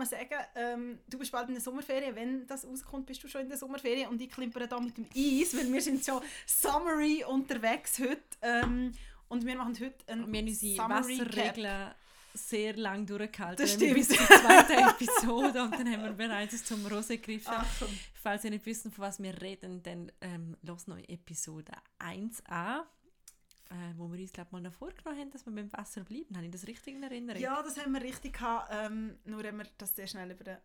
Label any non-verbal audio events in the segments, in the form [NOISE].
man sagen. Ähm, du bist bald in der Sommerferien. Wenn das rauskommt, bist du schon in der Sommerferien. Und ich klimpere da mit dem Eis, weil wir sind schon Summery unterwegs heute. Ähm, und wir machen heute ein Wir haben unsere Summary Wasserregeln sehr lang durchgehalten. Das Wir haben bis stimmt. zur zweiten [LAUGHS] Episode und dann haben wir bereits zum Rose gegriffen. Ach, Falls ihr nicht wisst, von was wir reden, dann ähm, los noch Episode 1 an, äh, wo wir uns glaub, mal noch vorgenommen haben, dass wir beim Wasser bleiben. Habe ich das richtig in Erinnerung? Ja, das haben wir richtig gehabt. Ähm, nur haben wir das sehr schnell über den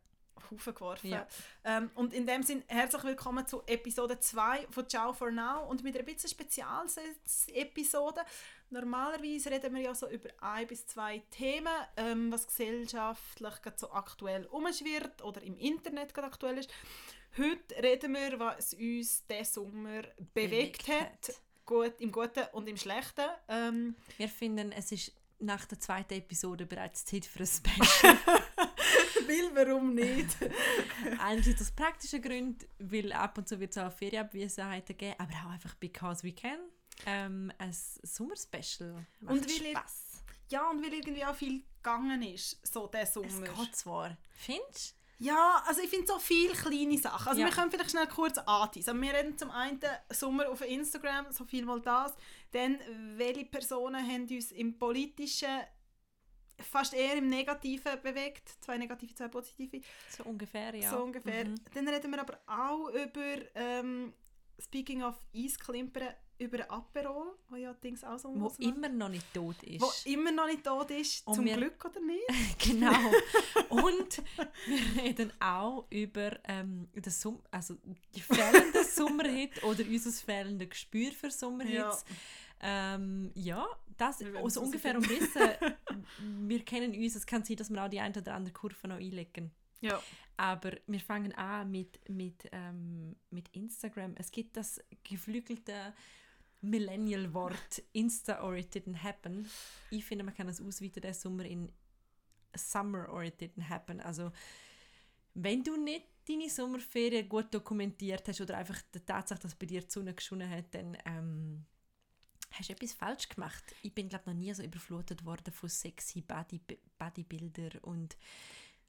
Haufen geworfen. Ja. Ähm, und in dem Sinn, herzlich willkommen zu Episode 2 von Ciao for Now und mit einer bisschen Spezial-Episode. Normalerweise reden wir ja so über ein bis zwei Themen, ähm, was gesellschaftlich gerade so aktuell umschwirrt oder im Internet gerade aktuell ist. Heute reden wir, was uns diesen Sommer bewegt, Bewegt hat. hat. Gut, im Guten und im Schlechten. Ähm, Wir finden, es ist nach der zweiten Episode bereits Zeit für ein Special. [LAUGHS] [LAUGHS] Weil, warum nicht? [LAUGHS] Einerseits aus praktischen Gründen, weil ab und zu wird es auch Ferienabwesenheiten geben, aber auch einfach because we can. Ähm, ein Sommerspecial. Macht Und weil Spass. ja, und weil irgendwie auch viel gegangen ist, so der Sommer. Es geht zwar. Findest Ja, also ich finde so viele kleine Sachen. Also Ja. wir können vielleicht schnell kurz anteasen. Also wir reden zum einen Sommer auf Instagram, so viel mal das. Dann, welche Personen haben uns im Politischen fast eher im Negativen bewegt. Zwei negative, zwei positive. So ungefähr, ja. So ungefähr. Mhm. Dann reden wir aber auch über, ähm, speaking of Eisklimpern, über Aperol, wo ja Dings auch so Wo immer noch nicht tot ist. Wo immer noch nicht tot ist, Und zum wir- Glück oder nicht? [LAUGHS] genau. Und wir reden auch über ähm, den Sum also die fehlenden [LAUGHS] Sommerhit oder unser fehlendes Gespür für Sommerhits. Ja, ähm, ja das also ungefähr umrissen. [LAUGHS] wir kennen uns, es kann sein, dass wir auch die eine oder andere Kurve noch einlegen. Ja. Aber wir fangen an mit, mit, ähm, mit Instagram. Es gibt das geflügelte Millennial-Wort Insta or it didn't happen. Ich finde, man kann es ausweiten diesen Sommer in Summer or it didn't happen. Also, wenn du nicht deine Sommerferien gut dokumentiert hast oder einfach die Tatsache, dass bei dir die Sonne geschonen hat, dann ähm, hast du etwas falsch gemacht. Ich bin, glaube noch nie so überflutet worden von sexy Body Bodybuilder und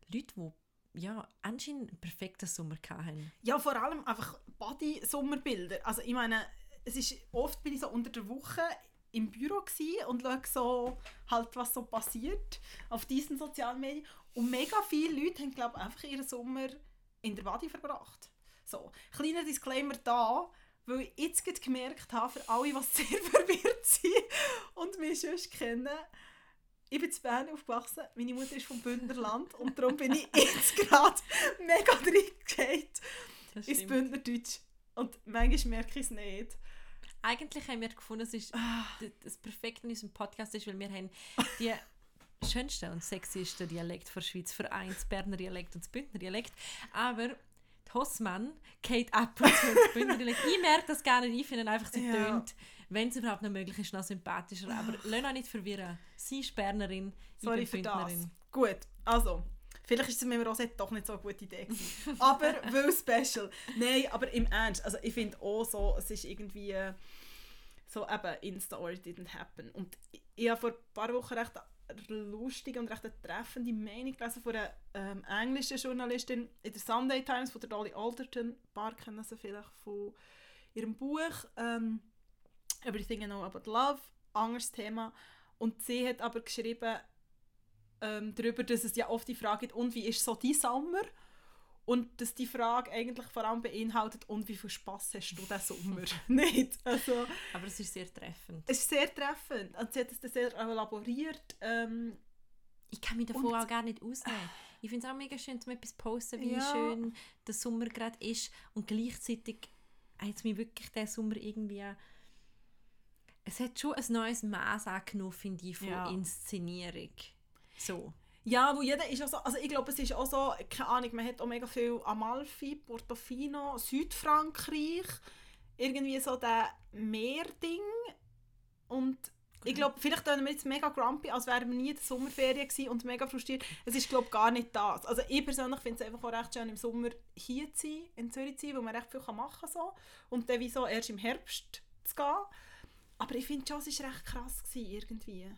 Leute, die ja, anscheinend einen perfekten Sommer hatten. Ja, vor allem einfach Body-Sommerbilder. Also ich meine, es ist oft bin ich so unter der Woche im Büro und schaue so halt, was so passiert auf diesen sozialen Medien. Und mega viele Leute haben, glaube ich, einfach ihren Sommer in der Body verbracht. So, kleiner Disclaimer da, weil ich jetzt gerade gemerkt habe, für alle, die [LAUGHS] sehr verwirrt sind und mich sonst kennen, ich bin in Bern aufgewachsen, meine Mutter ist vom Bündnerland und darum bin ich jetzt [LAUGHS] gerade mega [LAUGHS] reingegangen Das ins. Bündnerdeutsch. Und manchmal merke ich es nicht. Eigentlich haben wir gefunden, es ist d- das Perfekte in unserem Podcast ist, weil wir haben die [LAUGHS] schönsten und sexiesten Dialekt der Schweiz vereint, das Berner Dialekt und das Bündner Dialekt. Aber Hossmann geht ab und zu ins Bündner Dialekt. Ich merke das nicht, ich finde einfach, sie Ja. tönt, wenn es überhaupt noch möglich ist, noch sympathischer. Aber lass euch nicht verwirren. Sie ist Bernerin, ich Sorry bin für das. Bündnerin. Gut, also. Vielleicht ist es mit dem Rosette doch nicht so eine gute Idee gewesen. aber [LAUGHS] weil special. Nein, aber im Ernst. Also ich finde auch so, es ist irgendwie äh, so eben Insta or it didn't happen. Und ich, ich habe vor ein paar Wochen recht lustige und recht eine treffende Meinung gelesen von einer ähm, englischen Journalistin in der Sunday Times, von der Dolly Alderton. Ein paar kennen sie vielleicht von ihrem Buch ähm, Everything I Know About Love. Anderes Thema. Und sie hat aber geschrieben ähm, darüber, dass es ja oft die Frage gibt, und wie ist so dein Sommer? Und dass die Frage eigentlich vor allem beinhaltet, und wie viel Spass hast du diesen Sommer? [LAUGHS] [LAUGHS] Nicht? Also, Aber es ist sehr treffend. es ist sehr treffend. Und sie hat es sehr elaboriert. Ähm, Ich kann mich davon Und- auch gar nicht ausnehmen. Ich finde es auch mega schön, zum etwas zu posten, wie Ja. schön der Sommer gerade ist. Und gleichzeitig hat es mich wirklich der Sommer irgendwie... Es hat schon ein neues Maß angenommen, finde ich, von Ja. Inszenierung. So. ja, wo jeder ist auch so, also ich glaube, es ist auch so, keine Ahnung, man hat auch mega viel Amalfi, Portofino, Südfrankreich, irgendwie so der Meerding und ich glaube, vielleicht tun wir jetzt mega grumpy, als wären wir nie in der Sommerferien gewesen und mega frustriert. Es ist, glaube gar nicht das. Also ich persönlich finde es einfach auch recht schön, im Sommer hier zu sein, in Zürich zu sein, wo man recht viel machen kann. So. Und dann wie so erst im Herbst zu gehen. Aber ich finde schon, es war recht krass gewesen, irgendwie.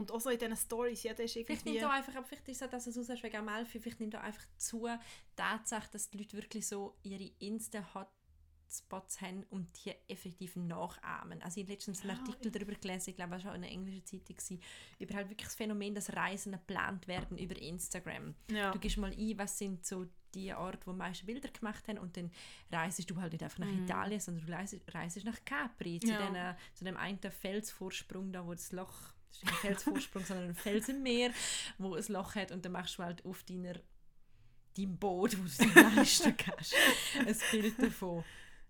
Und auch so in diesen Stories, jeder ist Vielleicht irgendwie... nimmt auch einfach, aber vielleicht ist es, dass es aussagst wegen Amalfi, vielleicht nimmt auch einfach zu, Tatsache, dass die Leute wirklich so ihre Insta-Hotspots haben und die effektiv nachahmen. Also ich habe letztens einen Ja, Artikel darüber gelesen, ich glaube, es war auch in einer englischen Zeitung, gewesen, über halt wirklich das Phänomen, dass Reisen geplant werden über Instagram. ja. Du gehst mal ein, was sind so die Orte, wo die meisten Bilder gemacht haben und dann reist du halt nicht einfach nach Italien, sondern du reist, reist nach Capri, zu. Ja. den, zu dem einen Felsvorsprung da, wo das Loch, das ist kein Felsvorsprung, [LAUGHS] sondern ein Fels im Meer, wo ein Loch hat und dann machst du halt auf deiner deinem Boot, wo du dir [LAUGHS] leisten kannst, ein Bild davon.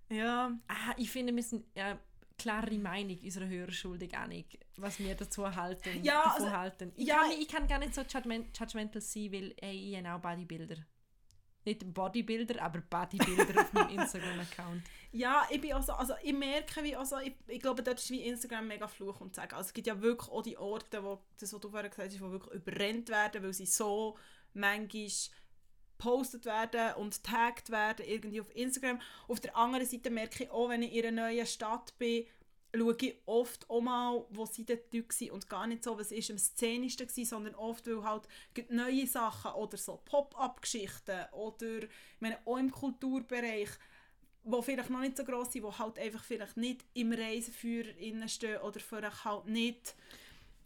ja. Ah, ich finde, wir sind ja, klare Meinung unserer Hörer schuldig, Annik, was wir dazu halten, Ja, also, halten. Ich, ja, kann, ich kann gar nicht so judgment, judgmental sein, weil ey, ich habe auch Bodybuilder. Nicht Bodybuilder, aber Bodybuilder auf meinem Instagram-Account. [LAUGHS] Ja, ich bin also, also ich merke, wie, also ich, ich glaube, dort ist wie Instagram mega Fluch und sagen. Also es gibt ja wirklich auch die Orte, wo, das, was du vorher gesagt hast, die wirklich überrennt werden, weil sie so manchmal gepostet werden und tagged werden irgendwie auf Instagram. Auf der anderen Seite merke ich auch, wenn ich in einer neuen Stadt bin, schaue ich oft auch mal, wo sie dort waren und gar nicht so, was ist am szenischsten war, sondern oft, weil halt neue Sachen oder so Pop-up-Geschichten oder, ich meine, auch im Kulturbereich, wo vielleicht noch nicht so gross sind, wo halt einfach vielleicht nicht im Reiseführer innen stehen oder vielleicht halt nicht...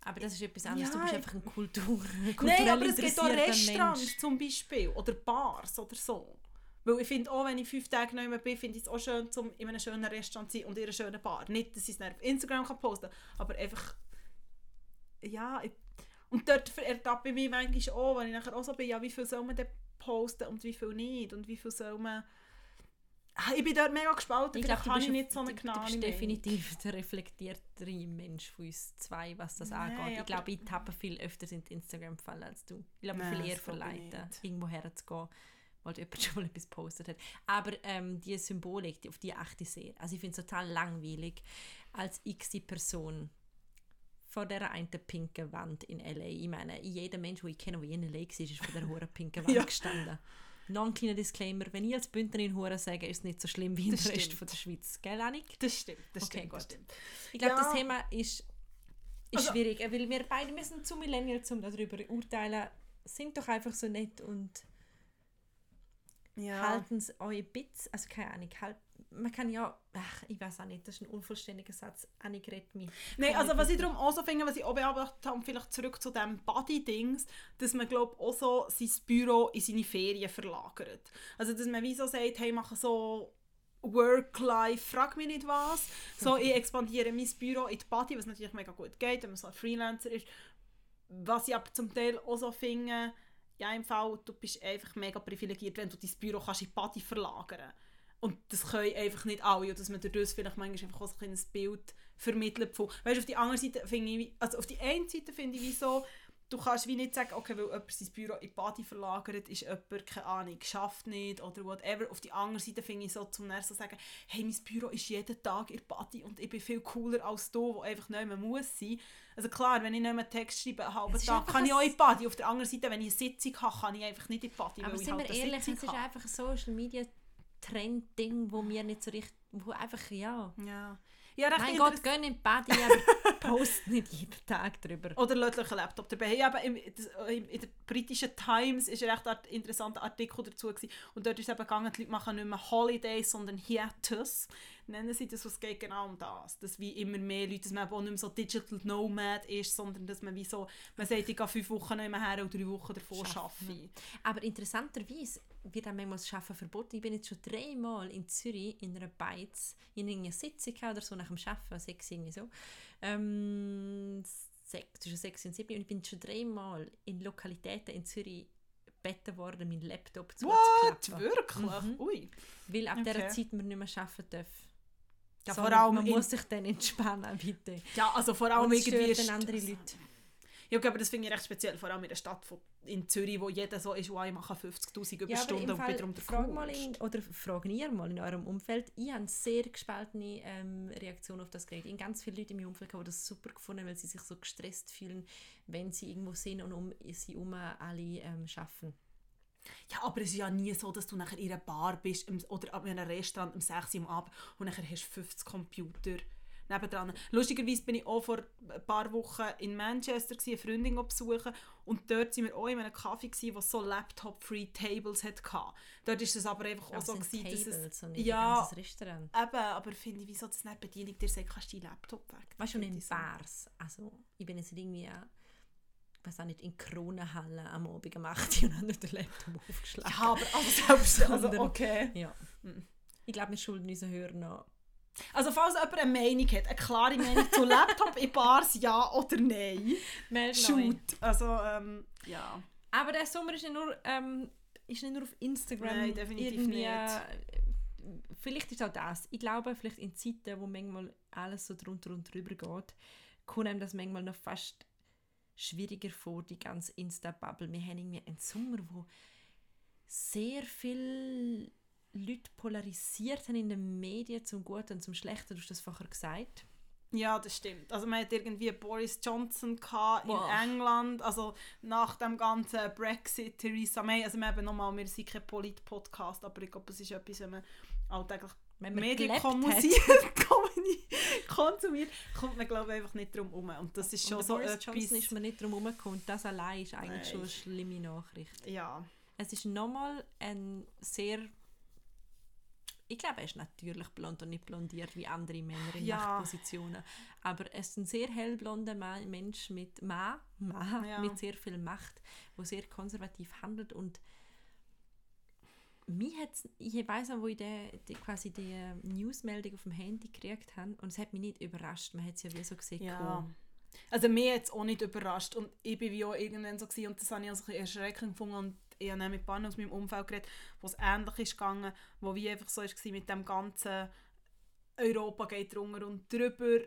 Aber das ist etwas anderes. Ja, du bist einfach ein Kultur, Nein, aber es gibt auch Restaurants Mensch. zum Beispiel oder Bars oder so. Weil ich finde auch, wenn ich fünf Tage nicht mehr bin, finde ich es auch schön, zum in einem schönen Restaurant zu sein und in einer schönen Bar. Nicht, dass ich es auf Instagram kann posten kann, aber einfach... Ja, ich, und dort ertappe ich mich manchmal auch, wenn ich nachher auch so bin, ja, wie viel soll man denn posten und wie viel nicht und wie viel soll man... Ah, Ich bin dort mega gespalten, Ich glaube, du bist, ich nicht so du, eine du genaue bist definitiv [LAUGHS] der reflektiertere Mensch von uns zwei, was das Nein, angeht. Ich glaube, ich tappe viel öfter in Instagram fallen als du. Ich glaube, Nein, viel eher verleiten, irgendwo herzugehen, weil jemand [LAUGHS] schon mal etwas gepostet hat. Aber ähm, die Symbolik, die, auf die achte ich sehr. Also ich finde es total langweilig, als x Person vor dieser einen pinken Wand in L.A. Ich meine, jeder Mensch, den ich kenne, der in L.A. war, ist vor dieser hohen pinken Wand [LAUGHS] Ja. gestanden. Noch ein kleiner Disclaimer, wenn ich als Bündnerin Hure sage, ist es nicht so schlimm wie der Rest stimmt. von der Schweiz. Gell, Annik? Das stimmt, das Okay, stimmt, das stimmt. Ich glaube, Ja. das Thema ist, ist Also- schwierig, weil wir beide sind zu Millennial, um darüber urteilen. Sind doch einfach so nett und Ja. halten es euch ein bisschen, also keine Ahnung, halt, man kann ja, ach, ich weiß auch nicht, das ist ein unvollständiger Satz, Annik redet mich. Nein, also ich was ich darum auch so finde, was ich auch beobachtet habe, vielleicht zurück zu dem Body-Dings, dass man glaube auch so sein Büro in seine Ferien verlagert. Also dass man wie so sagt, hey, mache so Work-Life, frag mich nicht was. So, [LAUGHS] ich expandiere mein Büro in die Body, was natürlich mega gut geht, wenn man so ein Freelancer ist. Was ich aber zum Teil auch so finde, ja im Fall, du bist einfach mega privilegiert, wenn du dein Büro kannst in die Body verlagern und das können einfach nicht alle. Und dass man dadurch vielleicht manchmal einfach auch so ein Bild vermittelt von... Weißt auf die andere Seite finde ich... Also auf die einen Seite finde ich wie so... Du kannst wie nicht sagen, okay, weil jemand sein Büro in die Body verlagert, ist jemand, keine Ahnung, schafft nicht oder whatever. Auf die andere Seite finde ich so, zum nächsten so sagen, hey, mein Büro ist jeden Tag in Body und ich bin viel cooler als du, wo einfach nicht mehr muss sein. Also klar, wenn ich nicht mehr Text schreibe, einen halben Tag, kann ich auch in die Body. Auf der anderen Seite, wenn ich eine Sitzung habe, kann ich einfach nicht in die Body, Aber weil ich sind halt wir ehrlich, es ist einfach ein Social Media Trend-Ding, wo wir nicht so richtig, wo einfach, ja... Ja. Ja, recht Mein Gott, geh in die Body, [LAUGHS] aber post nicht jeden Tag drüber. Oder euch einen Laptop dabei. Hey, aber im, in der britischen Times ist ein recht art- interessanter Artikel dazu gewesen. Und dort ist eben gegangen, die Leute machen nicht mehr Holidays, sondern Hiatus. Nennen sie das, was geht genau um das. Dass wie immer mehr Leute, dass man auch nicht mehr so Digital Nomad ist, sondern dass man wie so, man sagt, ich gehe fünf Wochen nicht mehr her und drei Wochen davor arbeite. Aber interessanterweise wird auch manchmal das Arbeiten verboten. Ich bin jetzt schon dreimal in Zürich in einer Beiz, in einer Sitzung oder so nach dem Arbeiten, sechs irgendwie so. Ähm, sechs, zwischen sechs und sieben. Und ich bin schon dreimal in Lokalitäten in Zürich gebeten worden, meinen Laptop What? zuzuklappen. Wirklich? Mhm. Ui. Weil ab Okay. dieser Zeit man nicht mehr arbeiten darf. Ja, vor allem man muss sich dann entspannen, bitte. Ja, also vor allem irgendwie... stört andere Leute. Ja, okay, aber das finde ich recht speziell, vor allem in der Stadt von, in Zürich, wo jeder so ist, wow, ich mache 50'000 Ja, aber Überstunden im und bin darum der frag mal in, oder fragen ihr mal in eurem Umfeld. Ich habe eine sehr gespaltene ähm, Reaktion auf das gekriegt. Ich habe ganz viele Leute in meinem Umfeld, die das super gefunden haben, weil sie sich so gestresst fühlen, wenn sie irgendwo sind und um sie herum alle ähm, arbeiten. Ja, aber es ist ja nie so, dass du nachher in einer Bar bist oder in einem Restaurant um 6 Uhr am Abend und nachher hast du 50 Computer nebendran. Lustigerweise bin ich auch vor ein paar Wochen in Manchester, gewesen, eine Freundin besuchen und dort waren wir auch in einem Café, gewesen, was so Laptop-Free Tables hatte. Dort war es aber einfach auch so, gewesen, dass es... und nicht Ja. ganzes Restaurant. Eben, aber finde ich, wieso das nicht Bedienung dir sagt, kannst du deinen Laptop weg. Das Weißt du, und in. Bars, also ich bin jetzt irgendwie, weiß auch nicht, in Kronenhalle am Abend gemacht [LAUGHS] und habe nicht den Laptop aufgeschlagen. Ja, aber also [LAUGHS] selbst... Also, okay. Ja. Mhm. Ich glaube, wir schulden unseren Hörern noch. Also falls jemand eine Meinung hat, eine klare Meinung zu Laptop in Bars, ja oder nein, shoot. Also, ähm, ja. Aber der Sommer ist nicht nur, ähm, ist nicht nur auf Instagram. Nein, definitiv irgendwie, nicht. äh, Vielleicht ist auch das. Ich glaube, vielleicht in Zeiten, wo manchmal alles so drunter und drüber geht, kommt einem das manchmal noch fast schwieriger vor, die ganze Insta-Bubble. Wir haben irgendwie einen Sommer, wo sehr viele Leute polarisiert haben in den Medien, zum Guten und zum Schlechten. Du hast das vorher gesagt. Ja, das stimmt. Also man hat irgendwie Boris Johnson gehabt in Wow. England, also nach dem ganzen Brexit, Theresa May, also wir haben nochmal, wir sind kein Polit-Podcast, aber ich glaube, es ist etwas, wenn man alltäglich Wenn man Medien gelebt hat. [LAUGHS] konsumiert, kommt man glaube ich einfach nicht drum herum. Und das ist schon so etwas... Johnson ist man nicht drum herumgekommen. Das allein ist eigentlich Nein. schon eine schlimme Nachricht. ja, Es ist nochmal ein sehr. Ich glaube, er ist natürlich blond und nicht blondiert wie andere Männer in Ja. Machtpositionen. Aber er ist ein sehr hellblonder Mensch mit Ma, Ma Ja. mit sehr viel Macht, der sehr konservativ handelt und mich hat's, ich weiß noch, wo ich die, die, quasi die äh, Newsmeldung auf dem Handy gekriegt habe und es hat mich nicht überrascht. Man hat es ja wie so gesehen. Ja. Also mir hat es auch nicht überrascht und ich bin wie auch irgendwann so gewesen, und das habe ich also erschreckend gefunden und ich habe mit Pannen aus meinem Umfeld geredet, wo es ähnlich ist gegangen, wo wie einfach so war mit dem ganzen Europa geht drunter und drüber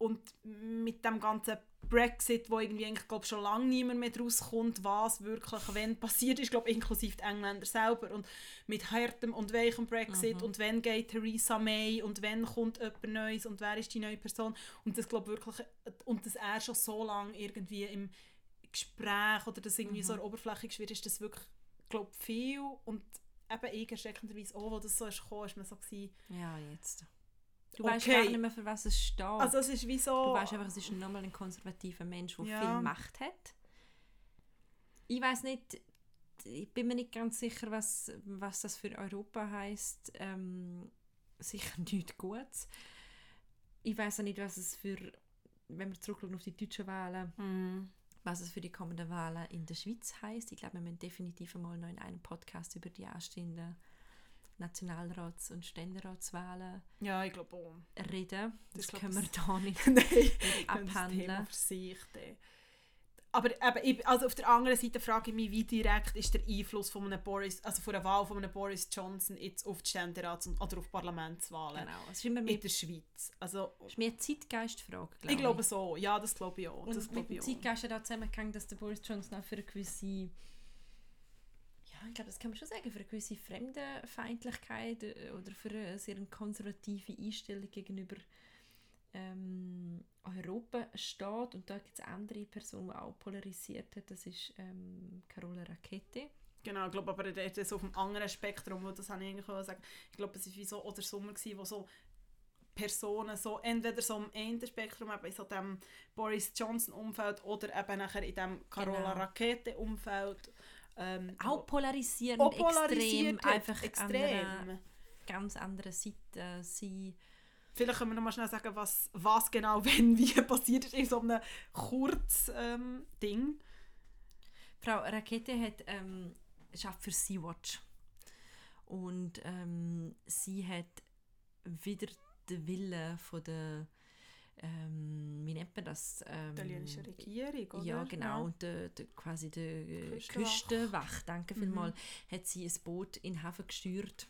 und mit dem ganzen Brexit, wo irgendwie eigentlich, glaub, schon lange niemand mehr rauskommt, was wirklich wenn passiert ist, glaube inklusive die Engländer selber und mit hartem und weichem Brexit Mhm. und wenn geht Theresa May und wenn kommt jemand Neues und wer ist die neue Person und das glaube wirklich und dass er schon so lange irgendwie im Gespräch oder das irgendwie so Mhm. oberflächlich wird, ist das wirklich glaube viel und eben ich erschreckenderweise auch, wo das so ist gekommen, ist man so gewesen, Ja, jetzt. Du weißt Okay. gar nicht mehr, für was es steht. also es ist wie so Du weißt einfach, es ist nochmal ein konservativer Mensch, der Ja. viel Macht hat. Ich weiß nicht, ich bin mir nicht ganz sicher, was, was das für Europa heißt. Ähm, sicher nichts Gutes. Ich weiß auch nicht, was es für, wenn wir zurückschauen auf die deutschen Wahlen, Mhm. was es für die kommenden Wahlen in der Schweiz heißt. Ich glaube, wir müssen definitiv einmal noch in einem Podcast über die anstehenden Nationalrats- und Ständeratswahlen ja, ich glaube auch. reden. Das Das, können wir das- da nicht [LAUGHS] Nein, das abhandeln. Thema für sich. Aber eben, also auf der anderen Seite frage ich mich, wie direkt ist der Einfluss von einem Boris, also von der Wahl von einem Boris Johnson jetzt auf die Ständerats- und- oder auf Parlamentswahlen Genau. Immer mehr in der Schweiz. Also, Das ist mehr eine Zeitgeistfrage, glaube ich glaube so, ja, das glaube ich auch. Und Das mit dem ich auch. Zeitgeist hat auch zusammengehangen, dass der Boris Johnson auch für eine gewisse, ich glaube, das kann man schon sagen, für eine gewisse Fremdenfeindlichkeit äh, oder für eine sehr konservative Einstellung gegenüber ähm, Europa steht. Und da gibt es andere Personen, die auch polarisiert hat. Das ist ähm, Carola Rackete. Genau, ich glaube aber das ist auf einem anderen Spektrum, wo das habe ich eigentlich sagen. Ich glaube, es war wie so oder Sommer gewesen, wo so Personen so entweder so am einen Spektrum eben in so dem Boris Johnson Umfeld oder eben nachher in dem Carola Genau. Rakete Umfeld ähm, Auch polarisierend, auch extrem, einfach an einer ganz anderen Seite sein. Vielleicht können wir noch mal schnell sagen, was, was genau [LAUGHS] wenn wie passiert ist in so einem kurz ähm, Ding. Frau Rakete hat ähm, schafft für Sea-Watch und ähm, sie hat wieder den Willen von der ähm, wie nennt man das? Ähm, Italienische Regierung, oder? ja, genau. Der, der, quasi der äh, Küstenwache. Küstenwache, danke Mhm. vielmals, hat sie ein Boot in den Hafen gesteuert,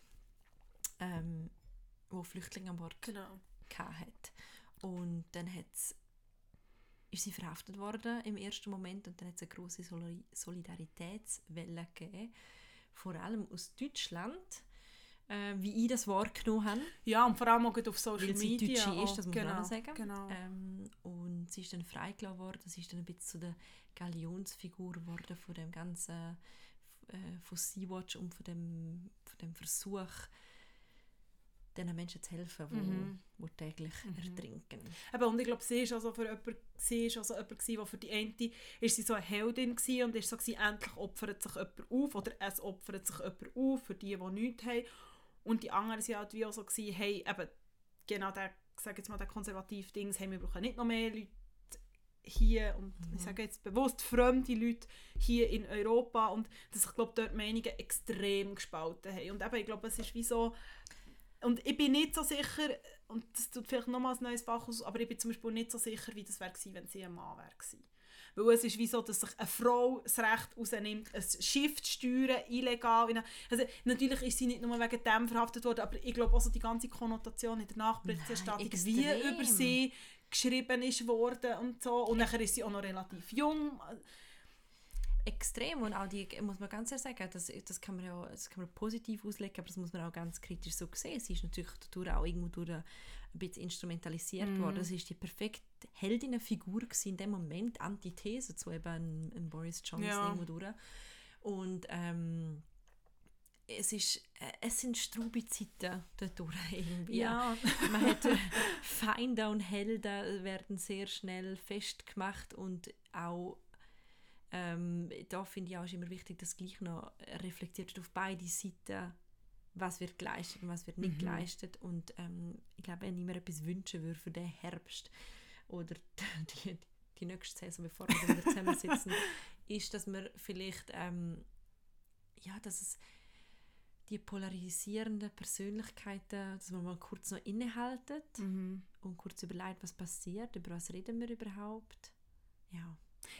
ähm, wo Flüchtlinge an Bord Genau. hat. Und dann hat's, ist sie verhaftet worden im ersten Moment und dann hat es eine große Solidaritätswelle gegeben, vor allem aus Deutschland, äh, wie ich das wahrgenommen habe, Ja, und vor allem auch auf Social weil sie Media. Deutsche ist, das muss genau, man auch sagen. Genau. Ähm, und sie ist dann freigelassen worden, sie ist dann ein bisschen zu der Galionsfigur geworden von dem ganzen, äh, von Sea-Watch und von dem, von dem Versuch, diesen Menschen zu helfen, die Mhm. wo täglich Mhm. ertrinken. Eben, und ich glaube, sie war also für jemanden, sie ist also jemand, wo für die eine ist sie so eine Heldin gewesen und ist so gewesen, endlich opfert sich jemand auf oder es opfert sich jemand auf für die, die nichts haben. Und die anderen waren halt wie auch so, gewesen, hey, eben, genau der, sage jetzt mal, der konservative Dings, hey, wir brauchen nicht noch mehr Leute hier und Mhm. ich sage jetzt bewusst fremde Leute hier in Europa und dass ich glaube dort Meinungen extrem gespalten haben und eben, ich glaube es ist wie so und ich bin nicht so sicher und das tut vielleicht nochmals ein neues Fach aus, aber ich bin zum Beispiel nicht so sicher, wie das wäre gewesen, wenn sie ein Mann wäre gewesen. Weil es ist wie so, dass sich eine Frau das Recht rausnimmt, ein Schiff zu steuern, illegal. Also, natürlich ist sie nicht nur wegen dem verhaftet worden, aber ich glaube auch so die ganze Konnotation in der Nachberichterstattung, wie über sie geschrieben ist worden und so. Und nachher ist sie auch noch relativ jung. Extrem und auch die, muss man ganz ehrlich sagen, das, das, kann man ja das kann man positiv auslegen, aber das muss man auch ganz kritisch so sehen. Sie ist natürlich dadurch auch irgendwo durch ein bisschen instrumentalisiert Mhm. worden. Das ist die perfekte Heldinnenfigur gewesen in dem Moment, Antithese zu eben einem, einem Boris Johnson Ja. irgendwo durch. Und ähm, es, ist, äh, es sind Zeiten dadurch [LAUGHS] irgendwie. Man hat äh, Feinde und Helden werden sehr schnell festgemacht und auch ähm, da finde ich auch ist immer wichtig, dass gleich noch reflektiert wird auf beide Seiten, was wird geleistet und was wird nicht Mhm. geleistet. Und ähm, ich glaube, wenn ich mir etwas wünschen würde für den Herbst oder [LAUGHS] die, die nächste Saison, bevor wir wieder zusammensitzen, [LAUGHS] ist, dass wir vielleicht ähm, ja, dass es die polarisierenden Persönlichkeiten, dass man mal kurz noch innehalten Mhm. und kurz überlegt, was passiert, über was reden wir überhaupt. Ja,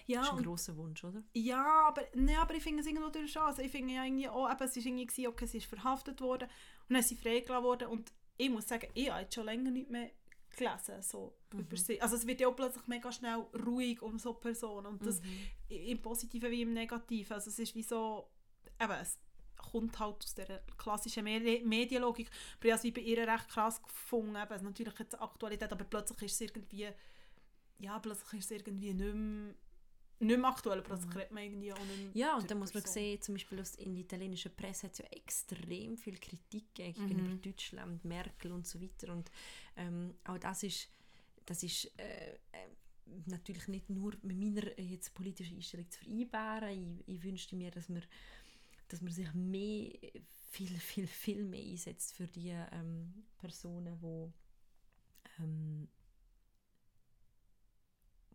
Ja, das ist ein und grosser Wunsch, oder? Ja, aber, nee, aber ich finde es irgendwo durch schon. Also ich finde ja irgendwie auch, eben, es ist irgendwie gewesen, okay, sie ist verhaftet worden und dann ist sie freigelassen worden und ich muss sagen, ich habe jetzt schon länger nicht mehr gelesen, so Mhm. über sie. Also es wird ja auch plötzlich mega schnell ruhig um so Personen und das Mhm. im Positiven wie im Negativen. Also es ist wie so, eben, es kommt halt aus der klassischen Medi Medienlogik. Aber ich habe es wie bei ihr recht krass gefunden, eben, es ist natürlich jetzt Aktualität, aber plötzlich ist es irgendwie, ja, plötzlich ist es irgendwie nicht mehr, nicht mehr aktuell, plötzlich redet man irgendwie auch nicht Mhm. Ja, und dann muss man sehen, zum Beispiel aus, in der italienischen Presse hat es ja extrem viel Kritik gegenüber Mhm. Deutschland, Merkel und so weiter. Und ähm, auch das ist, das ist äh, äh, natürlich nicht nur mit meiner äh, jetzt politischen Einstellung zu vereinbaren. Ich, ich wünschte mir, dass man, dass man sich mehr, viel, viel, viel mehr einsetzt für die ähm, Personen, die ähm,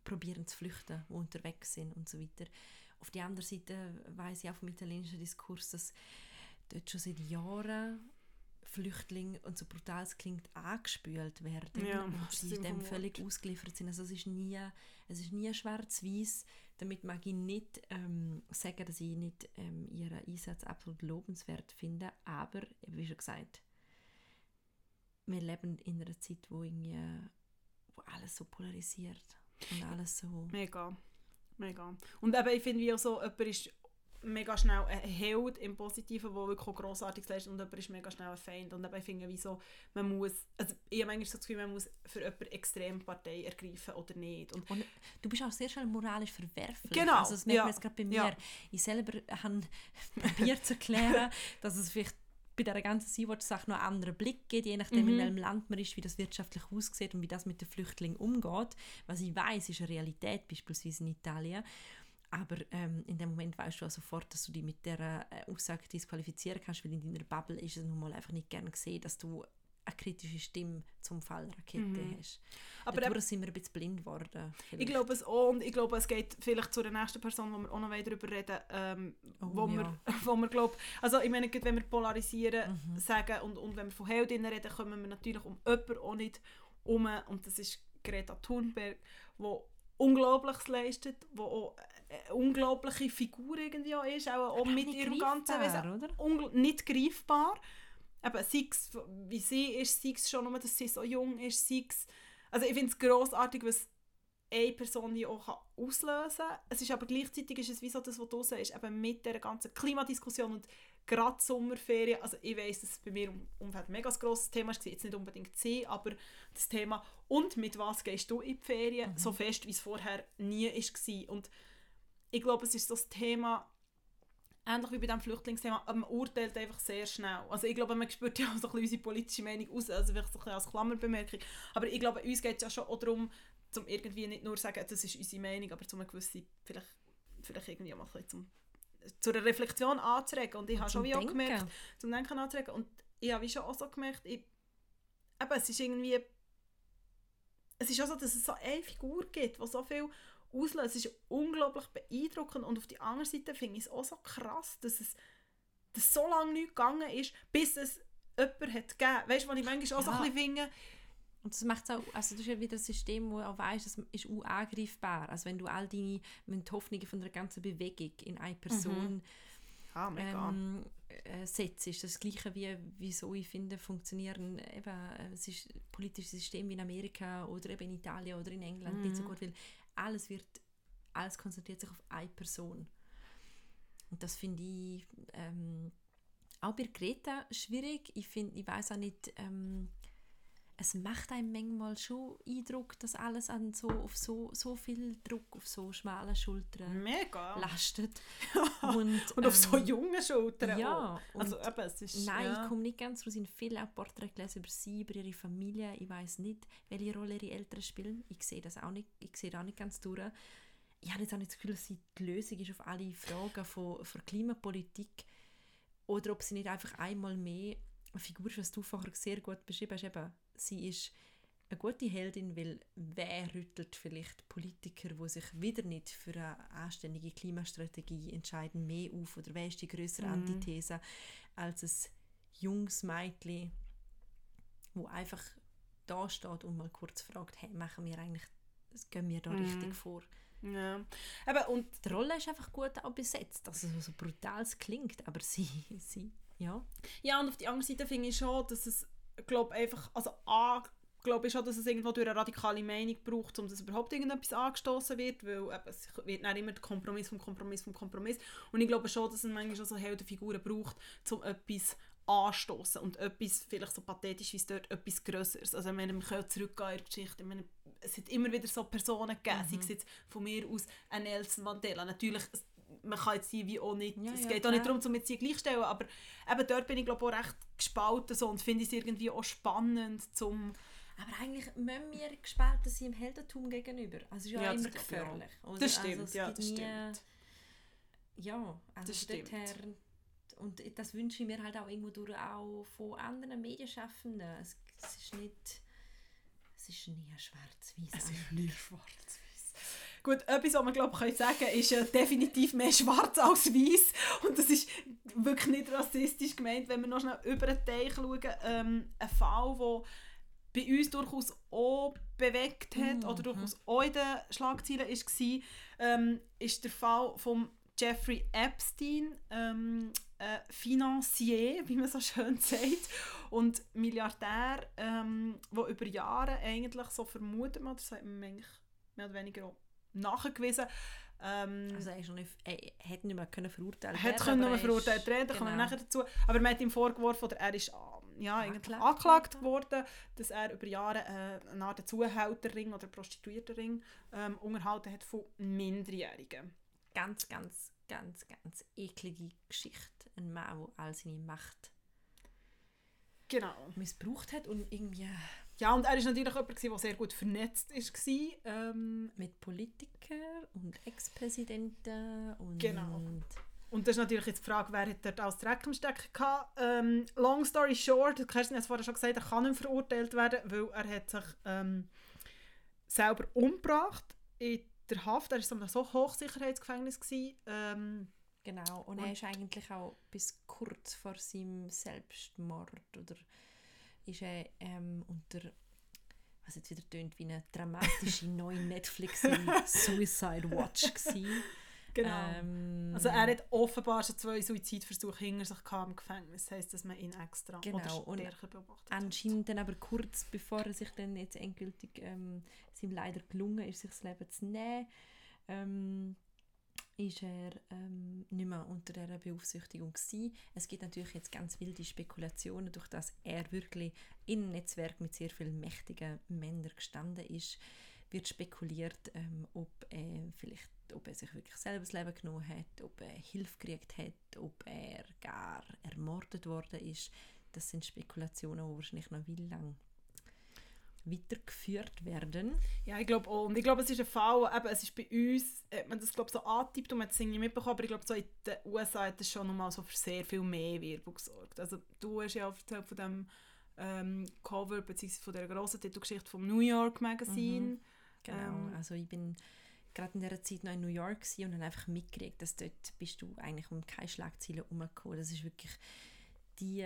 probieren zu flüchten, die unterwegs sind und so weiter. Auf der anderen Seite weiß ich auch vom italienischen Diskurs, dass dort schon seit Jahren Flüchtlinge, und so brutal es klingt, angespült werden Ja, und sie dem völlig ausgeliefert sind. Also es ist nie, es ist nie schwarz-weiß. Damit mag ich nicht ähm, sagen, dass ich nicht ähm, ihren Einsatz absolut lobenswert finde, aber wie schon gesagt, wir leben in einer Zeit, wo, irgendwie, wo alles so polarisiert und alles so... Mega. Mega. Und eben, ich finde wie auch so, jemand ist mega schnell ein Held im Positiven, der wirklich grossartig leistet und jemand ist mega schnell ein Feind. Und eben, ich finde man muss, also ich habe manchmal so das Gefühl, man muss für jemanden extrem Partei ergreifen oder nicht. Und Und du bist auch sehr schnell moralisch verwerflich. Genau, Also das merkt ja, man jetzt gerade bei mir. ja. Ich selber habe probiert zu erklären, [LAUGHS] dass es vielleicht bei dieser ganzen Sea-Watch-Sache noch einen anderen Blick gibt, je nachdem, in Mhm. welchem Land man ist, wie das wirtschaftlich aussieht und wie das mit den Flüchtlingen umgeht. Was ich weiß, ist eine Realität, beispielsweise in Italien. Aber ähm, in dem Moment weißt du auch sofort, dass du dich mit dieser äh, Aussage disqualifizieren kannst, weil in deiner Bubble ist es nun mal einfach nicht gern gesehen, dass du eine kritische Stimme zum Fall Rakete Mhm. hast. Aber Dadurch sind wir ein bisschen blind geworden. ich glaube es auch, und ich glaube, es geht vielleicht zu der nächsten Person, wo wir auch noch weiter darüber reden, ähm, Oh, wo, ja. wir, [LAUGHS] wo wir glaub, also ich meine, wenn wir polarisieren, Mhm. sagen und, und wenn wir von Heldinnen reden, kommen wir natürlich um jemanden auch nicht um, und das ist Greta Thunberg, die Unglaubliches leistet, die auch unglaubliche Figur irgendwie auch ist, auch, auch Aber mit ihrem ganzen Wesen. oder? Nicht greifbar. Eben, sei es, wie sie ist, sei es schon nur, dass sie so jung ist, sei es, also ich finde es grossartig, was eine Person die auch kann auslösen kann. Es ist aber gleichzeitig ist es wie so das, was du sagst, eben mit der ganzen Klimadiskussion und gerade Sommerferien, also ich weiss, dass es bei mir im Umfeld ein mega grosses Thema war, jetzt nicht unbedingt sie, aber das Thema und mit was gehst du in die Ferien, Mhm. so fest, wie es vorher nie war. Und ich glaube, es ist so das Thema, ähnlich wie bei diesem Flüchtlingsthema, man urteilt einfach sehr schnell. Also ich glaube, man spürt ja auch so ein bisschen unsere politische Meinung aus, also vielleicht so ein bisschen als Klammerbemerkung. Aber ich glaube, uns geht es ja schon auch darum, zum irgendwie nicht nur sagen, das ist unsere Meinung, aber zum gewissen, vielleicht, vielleicht irgendwie mal ein bisschen zum, zu einer Reflexion anzuregen. Und ich habe schon wie auch gemerkt, zum Denken anzuregen. Und ich habe wie schon auch so gemerkt, ich, eben, es ist irgendwie, es ist auch so, dass es so eine Figur gibt, die so viel auslöst. Es ist unglaublich beeindruckend und auf der anderen Seite finde ich es auch so krass, dass es dass so lange nicht gegangen ist, bis es jemand hat gegeben. Weißt du, was ich manchmal auch ja. so ein bisschen finde? Und das macht auch, also das ist ja wieder ein System, wo auch weißt, das ist auch angreifbar. Also wenn du all deine die Hoffnungen von der ganzen Bewegung in eine Person mhm. ah, ähm, äh, setzt, ist das Gleiche wie, wie so ich finde, funktionieren eben, äh, es ist politische System wie in Amerika oder eben in Italien oder in England mhm. nicht so mhm. gut, weil alles wird, alles konzentriert sich auf eine Person. Und das finde ich ähm, auch bei Greta schwierig. Ich finde, ich weiß auch nicht, ähm, es macht einem manchmal schon Eindruck, dass alles an so, auf so, so viel Druck auf so schmalen Schultern Mega. lastet. [LAUGHS] und, und auf ähm, so jungen Schultern Ja. Also, eben, es ist, nein, ja. ich komme nicht ganz raus. Ich habe viele auch Porträts gelesen über sie, über ihre Familie. Ich weiß nicht, welche Rolle ihre Eltern spielen. Ich sehe das auch nicht, ich sehe da auch nicht ganz durch. Ich habe jetzt auch nicht das Gefühl, dass sie die Lösung ist auf alle Fragen von, von Klimapolitik oder ob sie nicht einfach einmal mehr eine Figur ist, was du vorher sehr gut beschrieben hast, eben sie ist eine gute Heldin, weil wer rüttelt vielleicht Politiker, die sich wieder nicht für eine anständige Klimastrategie entscheiden, mehr auf? Oder wer ist die größere mhm. Antithese als ein junges Mädchen, wo einfach da steht und mal kurz fragt, hey, machen wir eigentlich, gehen wir da mhm. richtig vor? Ja. Aber und die Rolle ist einfach gut auch besetzt, also so brutal es klingt, aber sie, sie, ja. Ja, und auf der anderen Seite finde ich schon, dass es glaube einfach, also A, glaube ich schon, dass es irgendwo durch eine radikale Meinung braucht, um dass überhaupt irgendetwas angestoßen wird, weil eben, es wird dann immer der Kompromiss vom Kompromiss vom Kompromiss und ich glaube schon, dass es manchmal schon so Heldenfiguren braucht, um etwas anstoßen und etwas, vielleicht so pathetisch wie es dort, etwas Größeres. Also wenn wir können zurückgehen in der Geschichte, ich meine, es hat immer wieder so Personen gegeben, mhm. sei es jetzt von mir aus ein Nelson Mandela, natürlich man kann jetzt sie wie auch nicht, ja, es ja, geht klar. auch nicht darum, um jetzt sie gleichstellen, aber eben dort bin ich glaube auch recht gespalten so, und finde es irgendwie auch spannend zum aber eigentlich müssen wir gespalten sein im Heldentum gegenüber. Also ist ja, ja immer gefährlich. Oder? Das stimmt, also ja, das stimmt. Ja, also das stimmt. Her, und das wünsche ich mir halt auch irgendwo durch auch von anderen Medienschaffenden. Es, es ist nicht, es ist nie schwarz-weiß. Es ist nie schwarz-weiß. Gut, etwas, was man glaube ich sagen kann, ist äh, definitiv mehr schwarz als weiß und das ist wirklich nicht rassistisch gemeint, wenn wir noch schnell über den Teich schauen. Ähm, ein Fall, der bei uns durchaus auch bewegt hat mhm. oder durchaus auch in den Schlagzeilen war, ähm, ist der Fall von Jeffrey Epstein, ähm, äh, Financier, [LAUGHS] wie man so schön sagt, und Milliardär, ähm, wo über Jahre eigentlich so vermutet man, das sagt man eigentlich mehr oder weniger auch nachgewiesen. Ähm, also er, noch nicht, er hätte nicht mehr können verurteilt werden können. Hätte verurteilt werden, genau. kommen wir nachher dazu. Aber man hat ihm vorgeworfen, oder er ist ja, eigentlich angeklagt worden, dass er über Jahre äh, eine Art Zuhälterring oder Prostituierterring ähm, unterhalten hat von Minderjährigen. Ganz, ganz, ganz, ganz eklige Geschichte. Ein Mann, der all seine Macht genau. missbraucht hat und irgendwie ja, und er war natürlich jemand, der sehr gut vernetzt war. Ähm, Mit Politikern und Ex-Präsidenten und... Genau. Und das ist natürlich jetzt die Frage, wer hat dort alles Dreck am Stecken gehabt. Ähm, long story short, Kerstin hat es vorher schon gesagt, er kann nicht verurteilt werden, weil er hat sich ähm, selber umgebracht in der Haft. Er war so ein Hochsicherheitsgefängnis. Gewesen, ähm, genau, und, und er ist eigentlich auch bis kurz vor seinem Selbstmord oder ist er ähm, unter was jetzt wieder tönt wie eine dramatische [LAUGHS] neue Netflix-Serie Suicide Watch gewesen. Genau. Ähm, also er hat offenbar schon zwei Suizidversuche hinter sich im Gefängnis. Das heisst, dass man ihn extra genau. oder stärker beobachtet Anscheinend dann aber kurz bevor er sich dann jetzt endgültig ähm, es ihm leider gelungen ist, sich das Leben zu nehmen, ähm, ist er ähm, nicht mehr unter dieser Beaufsichtigung gewesen. Es gibt natürlich jetzt ganz wilde Spekulationen, durch dass er wirklich in einem Netzwerk mit sehr vielen mächtigen Männern gestanden ist, wird spekuliert, ähm, ob er vielleicht ob er sich wirklich selber das Leben genommen hat, ob er Hilfe gekriegt hat, ob er gar ermordet worden ist. Das sind Spekulationen, die wahrscheinlich noch wie lang weitergeführt werden. Ja, ich glaube auch. Und ich glaube, es ist ein Fall, eben, es ist bei uns, hat man das glaube so angetippt und man hat es irgendwie mitbekommen, aber ich glaube, so in den USA hat es schon nochmal so für sehr viel mehr Werbung gesorgt. Also du hast ja erzählt von dem ähm, Cover, beziehungsweise von der grossen Titelgeschichte vom New York Magazine. Mhm. Genau, ähm, also ich bin gerade in dieser Zeit noch in New York und habe einfach mitgekriegt, dass dort bist du eigentlich um keine Schlagzeilen herumgekommen. Das ist wirklich die,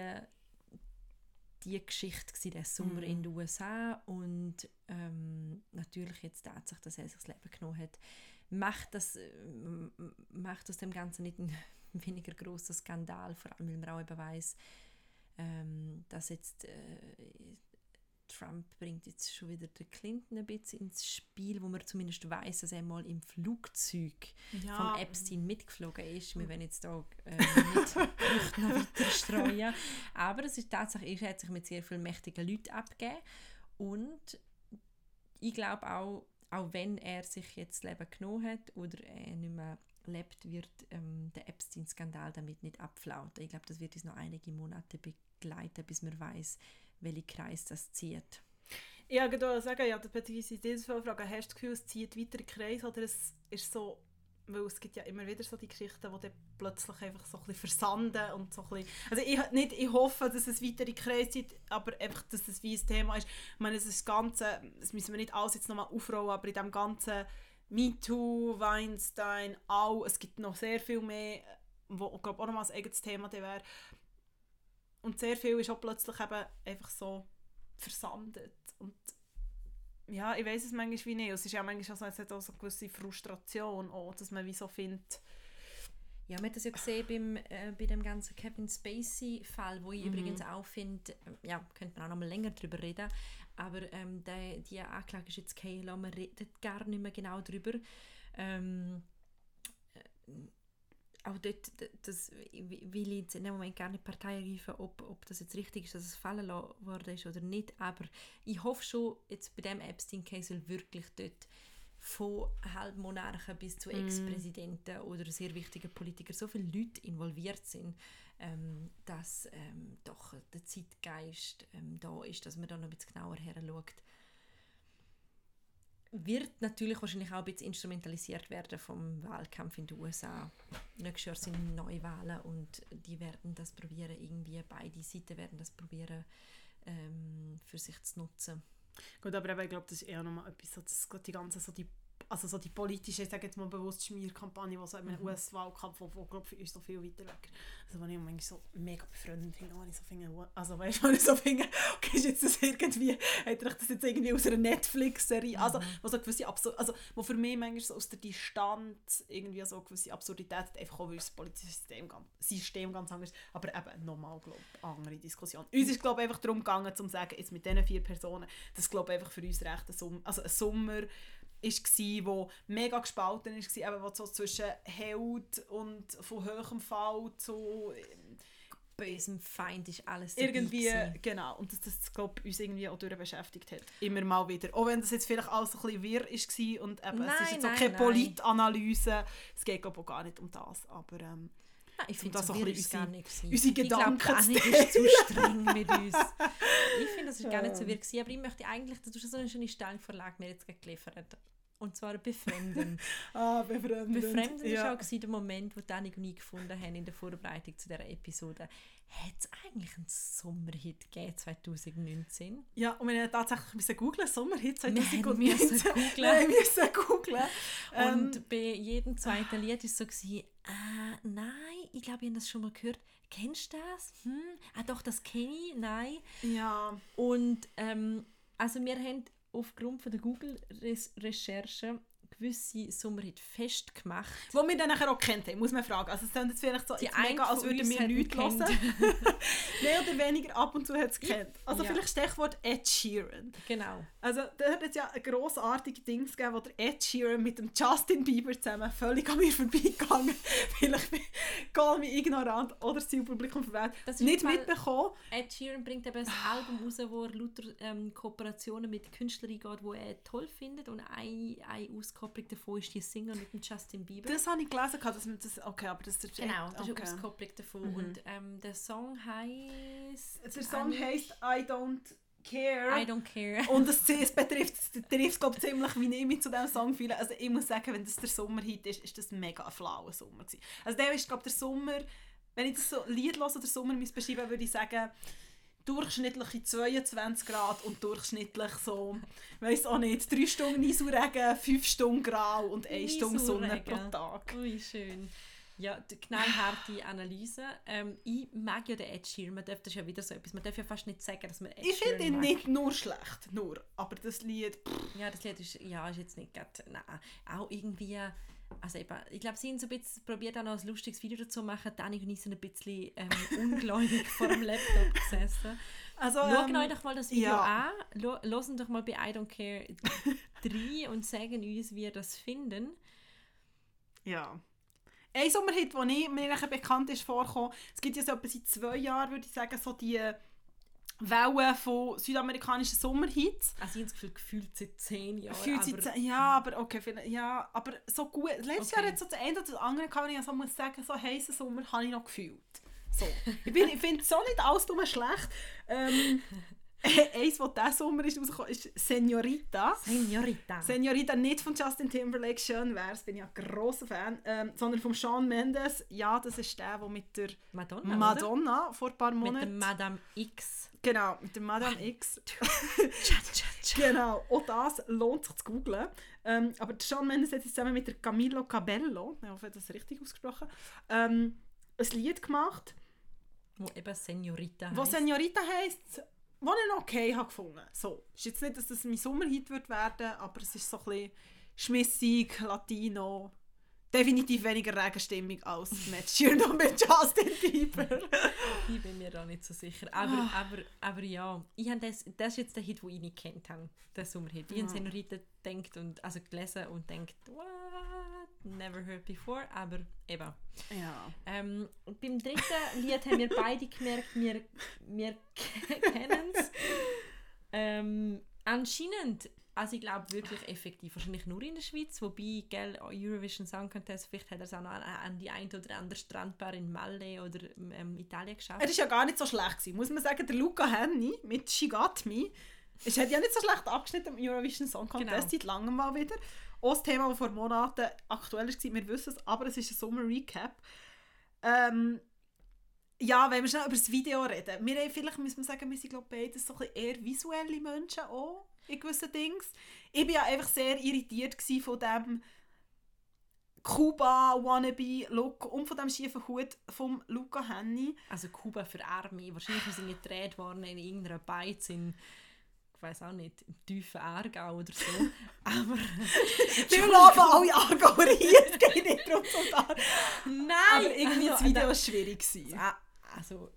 die Geschichte gewesen, der Sommer mhm. in den USA und ähm, natürlich jetzt die Tatsache, dass er sich das Leben genommen hat, macht, das, äh, macht aus dem Ganzen nicht einen [LAUGHS] weniger großen Skandal, vor allem weil man auch eben weiss, ähm, dass jetzt äh, Trump bringt jetzt schon wieder den Clinton ein bisschen ins Spiel, wo man zumindest weiß, dass er mal im Flugzeug ja. vom Epstein mitgeflogen ist. Wir werden jetzt hier äh, nicht noch weiter streuen. Aber es ist tatsächlich, er hat sich mit sehr vielen mächtigen Leuten abgegeben und ich glaube auch, auch wenn er sich jetzt das Leben genommen hat oder er nicht mehr lebt, wird ähm, der Epstein-Skandal damit nicht abflauten. Ich glaube, das wird uns noch einige Monate begleiten, bis man weiß, welchen Kreis das zieht. Ja, ich würde sagen, ja, beziehungsweise diese Frage, hast du das Gefühl, es zieht weiter Kreis oder es ist so, weil es gibt ja immer wieder so die Geschichten, die plötzlich einfach so ein bisschen versanden und so ein bisschen, also ich, nicht, ich hoffe, dass es weiter in Kreis zieht, aber einfach, dass es wie ein Thema ist. Ich meine, es ist das Ganze, das müssen wir nicht alles jetzt nochmal aufrollen, aber in dem ganzen MeToo, Weinstein, auch, es gibt noch sehr viel mehr, wo ich glaube auch nochmal ein eigenes Thema wäre, und sehr viel ist auch plötzlich eben einfach so versandet. Und ja, ich weiß es manchmal wie nicht. Es ist ja manchmal auch so, es hat auch so eine gewisse Frustration, auch, dass man wie so findet, ja, man hat das ja gesehen beim, äh, bei dem ganzen Kevin Spacey-Fall, wo ich mhm. übrigens auch finde, äh, ja, könnte man auch noch mal länger darüber reden, aber ähm, der, die Anklage ist jetzt Kayla, man redet gar nicht mehr genau darüber. Ähm, äh, auch dort, das will ich jetzt in dem Moment gar nicht Partei ergreifen, ob, ob das jetzt richtig ist, dass es fallen worden ist oder nicht, aber ich hoffe schon, jetzt bei dem Epstein-Case wirklich dort von Halbmonarchen bis zu mm. Ex-Präsidenten oder sehr wichtigen Politikern so viele Leute involviert sind, ähm, dass ähm, doch der Zeitgeist ähm, da ist, dass man da noch ein bisschen genauer her schaut wird natürlich wahrscheinlich auch ein bisschen instrumentalisiert werden vom Wahlkampf in den USA. Nächstes Jahr sind Neuwahlen und die werden das probieren, irgendwie beide Seiten werden das probieren, ähm, für sich zu nutzen. Gut, aber ich glaube, das ist eher nochmal etwas, so, das, die ganze so die also so die politische, ich sage jetzt mal bewusst Schmierkampagne, die so in einem mhm. US-Wahlkampf, wo, wo glaube für uns so viel weiter weg Also wenn ich manchmal so mega befreundet finde, wenn ich so finde, also weißt du, wenn ich so finde, [LAUGHS] ist jetzt das irgendwie, hat er das jetzt irgendwie aus einer Netflix-Serie, also, mhm. wo so gewisse Absur also wo für mich manchmal so aus der Distanz irgendwie so gewisse Absurdität hat, einfach auch, weil das politische System, System ganz anders ist, aber eben nochmal, glaube ich, andere Diskussion. Uns ist, glaube ich, einfach darum gegangen, zu sagen, jetzt mit diesen vier Personen, das glaube ich einfach für uns recht ein Sommer, also ein Sommer, war, wo mega gespalten war, eben, wo so zwischen Held und von hohem Fall zu ähm, bösem Feind ist alles irgendwie gewesen. genau und dass das glaub, uns irgendwie auch beschäftigt hat. Immer mal wieder. Auch wenn das jetzt vielleicht alles ein bisschen wirr ist und eben, nein, es ist jetzt auch keine Politanalyse. Es geht glaube auch gar nicht um das aber ähm, Nein, ich finde das so unsere, gar nicht unsere Gedanken ich glaube, nicht ist zu streng mit uns. [LAUGHS] Ich finde, das ist gar nicht so wirr aber ich möchte eigentlich, du hast so eine schöne Stellungvorlage mir jetzt geliefert. Und zwar befremden. [LAUGHS] ah, befremden. Befremden ja. war auch der Moment, wo Dani und ich gefunden haben in der Vorbereitung zu dieser Episode. Hat es eigentlich einen Sommerhit gegeben 2019? Ja, und wir haben tatsächlich müssen googlen, Sommerhit 2019. Wir müssen googlen. wir müssen googlen. Und ähm, bei jedem zweiten Lied war es so, gewesen, äh, nein, ich glaube, ich habe das schon mal gehört. Kennst du das? Hm? Ah doch, das kenne ich, nein. Ja. Und ähm, also wir haben aufgrund von der Google-Recherche gewisse Sommerhit festgemacht. Wo wir dann nachher auch kennt haben, muss man fragen. Also es klingt jetzt vielleicht so die mega, als würden wir nichts hören. [LAUGHS] Mehr oder weniger ab und zu hat es kennt. Also ja. vielleicht Stichwort Ed Sheeran. Genau. Also da hat es ja ein grossartiges Ding gegeben, wo der Ed Sheeran mit dem Justin Bieber zusammen völlig an mir vorbeigegangen. [LAUGHS] vielleicht geht Call Me ignorant oder das Zielpublikum ist nicht mitbekommen. Ed Sheeran bringt eben ein Album raus, wo er lauter ähm, Kooperationen mit Künstlern eingeht, die er toll findet. Und eine, eine Auskopplung davon ist die Single mit dem Justin Bieber. Das habe ich gelesen, dass man das... Okay, aber das ist... genau, das ist okay. eine Auskopplung davon. Mhm. Und ähm, der Song heisst... Der Song heisst I Don't Care. I Don't Care. Und es, es betrifft, es betrifft glaub, ziemlich, wie ich mich zu diesem Song fühle. Also ich muss sagen, wenn das der Sommerhit ist, ist das mega ein flauer Sommer. Gewesen. Also der ist, glaube der Sommer, wenn ich das so Lied höre, der Sommer beschreiben, würde ich sagen, durchschnittliche 22 Grad und durchschnittlich so, weiß auch nicht, 3 Stunden Nieselregen, 5 Stunden Grau und 1 Stunde Sonne pro. Tag. Ui, schön. Ja, die knallharte Analyse. Ähm, ich mag ja den Ed Sheeran. Man darf das ja wieder so etwas. Man darf ja fast nicht sagen, dass man Ed Ich finde ihn mag. nicht nur schlecht, nur, aber das Lied, pff, Ja, das Lied ist, ja, ist jetzt nicht gerade, nein, auch irgendwie, also eben, ich glaube, sie haben so ein bisschen probiert auch noch ein lustiges Video dazu zu machen, Dani und ich sind ein bisschen ähm, [LAUGHS] ungläubig vor dem Laptop gesessen. also Schaut ähm, euch doch mal das Video ja. an, hören doch mal bei I Don't Care [LAUGHS] 3 und sagen uns, wie ihr das finden. Ja. Ein Sommerhit, der mir bekannt ist, vorgekommen, es gibt ja so etwa seit zwei Jahren, würde ich sagen, so die Welle von südamerikanischen Sommerhits. Also ich habe das Gefühl, gefühlt seit 10 Jahren, Gefühlt seit zehn- ja, aber okay, vielleicht, ja, aber so gut. Letztes Okay. Jahr hat so das eine oder das andere und ich so muss sagen, so heißen Sommer habe ich noch gefühlt. So. Ich, bin- ich finde so nicht alles dumm schlecht. Ähm, [LAUGHS] [LAUGHS] eins, das diesen Sommer ist rausgekommen ist Senorita. Senorita. Senorita nicht von Justin Timberlake, schön wär's, bin ich ein grosser Fan, ähm, sondern von Shawn Mendes. Ja, das ist der, der mit der Madonna, Madonna vor ein paar Oder? Mit Monaten... der Madame X. genau, mit der Madame X. [LAUGHS] Cha, cha. genau, auch das lohnt sich zu googlen. Ähm, aber Shawn Mendes hat jetzt zusammen mit der Camilo Cabello, ich hoffe, das richtig ausgesprochen, ähm, ein Lied gemacht, Wo eben Senorita wo heisst. Senorita heisst, was ich noch okay habe gefunden. So, ist jetzt nicht, dass das mein Sommerhit wird werden, aber es ist so ein bisschen schmissig, Latino. Definitiv weniger Regenstimmung als mit Sheeran und mit Justin Bieber. [LAUGHS] Ich bin mir da nicht so sicher. Aber, aber, aber ja, ich das, das ist jetzt der Hit, den ich nicht kennt habe. Der Sommerhit. Ich habe Senorita gedacht und, also gelesen und denkt, what? Never heard before. Aber eben. ja. Ähm, und beim dritten Lied haben wir beide gemerkt, wir, wir [LAUGHS] kennen es. Ähm, anscheinend, also ich glaube wirklich effektiv, wahrscheinlich nur in der Schweiz, wobei, gell, Eurovision Song Contest, vielleicht hat er es auch noch an, an die ein oder andere Strandbar in Malle oder ähm, Italien geschafft. Er war ja gar nicht so schlecht. Gewesen. Muss man sagen, der Luca Henny mit She Got Me, es hat ja nicht so schlecht abgeschnitten im Eurovision Song Contest, Genau. seit langem mal wieder. Auch das Thema, das vor Monaten aktuell war, wir wissen es, aber es ist ein Sommer-Recap. Ähm, ja, wenn wir schnell über das Video reden. Wir haben, vielleicht müssen wir sagen, wir sind glaube ich, beides so eher visuelle Menschen auch in gewissen Dings. Ich war ja einfach sehr irritiert von dem Kuba-Wannabe-Look und von dem schiefen Hut vom Luca Henny. Also Kuba für Arme. Wahrscheinlich ist sie gedreht worden in irgendeiner Beiz in, ich weiß auch nicht, im tiefen Aargau oder so. [LAUGHS] Aber Wir laufen alle Aargaueriert, es [LAUGHS] geht nicht darum zu sagen. nein! Aber irgendwie das also, Video war schwierig. gewesen. Ah, also,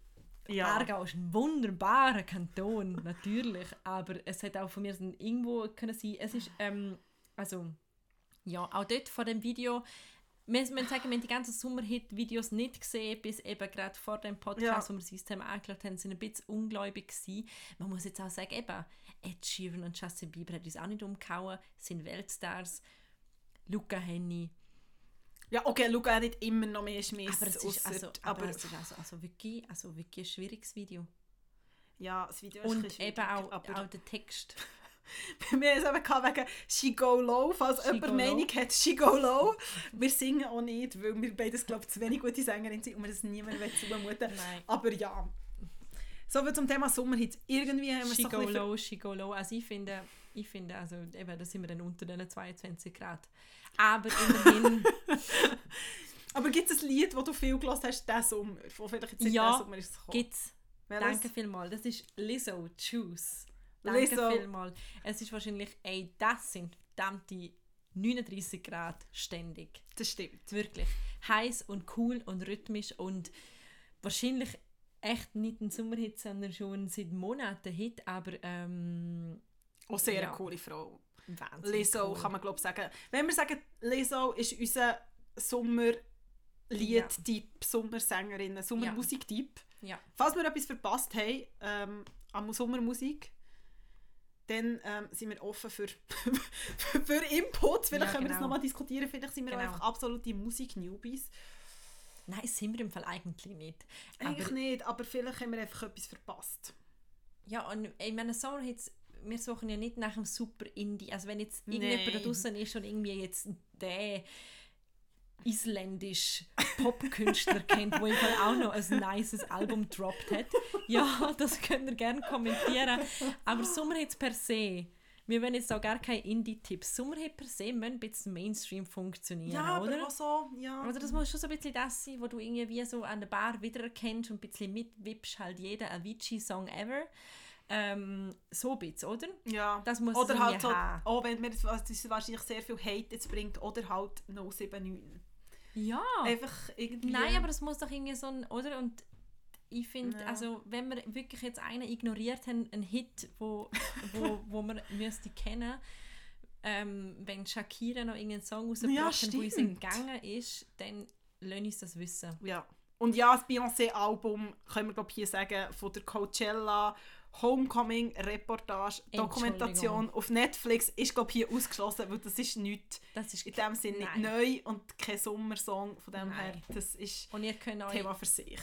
Ja. Aargau ist ein wunderbarer Kanton, natürlich. Aber es hätte auch von mir irgendwo können sein. Es ist, ähm, also, ja, auch dort vor dem Video. Wir müssen sagen, wir haben die ganzen Sommerhit-Videos nicht gesehen, bis eben gerade vor dem Podcast, Ja. wo wir das System angeschaut haben, sind ein bisschen ungläubig gewesen. Man muss jetzt auch sagen, eben, Ed Sheeran und Justin Bieber hat uns auch nicht umgehauen, sind Weltstars. Luca Henny. Ja, okay, schau auch nicht immer noch mehr Schmiss. Aber es ist, also, ausser- aber es ist also, also, wirklich, also wirklich ein schwieriges Video. ja, das Video ist Und eben auch, aber auch der Text. wir haben es eben wegen «She Go Low», falls She jemand Meinung Low. hat, «She Go Low». Wir singen auch nicht, weil wir beides, glaube zu wenig gute Sängerinnen sind und wir das niemandem zumuten Nein. Aber ja. So viel zum Thema Sommerhits. Irgendwie haben wir She so go low, she go low. Also ich finde, ich finde also eben, da sind wir dann unter den 22 Grad. Aber immerhin, [LAUGHS] Aber gibt es ein Lied, das du viel gehört hast, diesen Sommer? Wo vielleicht jetzt nicht Ja, Sommer ist es gekommen? gibt's. Welches? Danke vielmals. Das ist Lizzo, Choose. Danke Lizzo. vielmals. Es ist wahrscheinlich, ey, das sind verdammte 39 Grad ständig. Das stimmt. Wirklich. Heiß und cool und rhythmisch und wahrscheinlich echt nicht ein Sommerhit, sondern schon seit Monaten Hit, aber ähm, Auch sehr Ja. eine coole Frau. wahnsinnig Lizzo cool. kann man glaube sagen. Wenn wir sagen, Lizzo ist unser Sommer Liedtyp, Sommersängerinnen, Sommermusiktyp. Ja. Falls wir etwas verpasst haben ähm, an Sommermusik, dann ähm, sind wir offen für, [LAUGHS] für Inputs. Vielleicht Ja, können wir das genau. nochmal diskutieren. Vielleicht sind wir Genau. einfach absolute Musik-Newbies. Nein, sind wir im Fall eigentlich nicht. Eigentlich Aber, nicht, aber vielleicht haben wir einfach etwas verpasst. ja, und ich meine, Sommerhits, wir suchen ja nicht nach einem super Indie. Also wenn jetzt irgendjemand da Nein. draußen ist und irgendwie jetzt der isländisch Popkünstler [LAUGHS] kennt, wo im Fall auch noch ein nices Album droppt hat, ja, das könnt ihr gerne kommentieren. Aber Sommerhits per se, wir wollen jetzt auch gar keine Indie-Tipps. Sommerhits per se müssen ein bisschen Mainstream funktionieren, Ja, oder? aber so, ja. Also das muss schon so ein bisschen das sein, wo du irgendwie so an der Bar wiedererkennst und ein bisschen mitwippst, halt jeder Avicii-Song ever. Ähm, so ein bisschen, oder? ja. Das muss oder es halt so, haben. auch wenn mir das, das wahrscheinlich sehr viel Hate jetzt bringt, oder halt 079. Ja. Einfach irgendwie... Nein, aber das muss doch irgendwie so ein, oder? Und ich finde, Ja. also wenn wir wirklich jetzt einen ignoriert haben, einen Hit, wo, wo, wo [LAUGHS] man müsste kennen, ähm, wenn Shakira noch irgendeinen Song rausgebracht Ja, wo uns stimmt. entgangen ist, dann lass uns das wissen. Ja. Und ja, das Beyoncé-Album, können wir glaube hier sagen, von der Coachella Homecoming-Reportage, Dokumentation auf Netflix, ist glaube hier ausgeschlossen, weil das ist nichts Das ist in dem Sinne nicht neu und kein Sommersong von dem her. Nein. Das ist Und ihr könnt euch Thema für sich.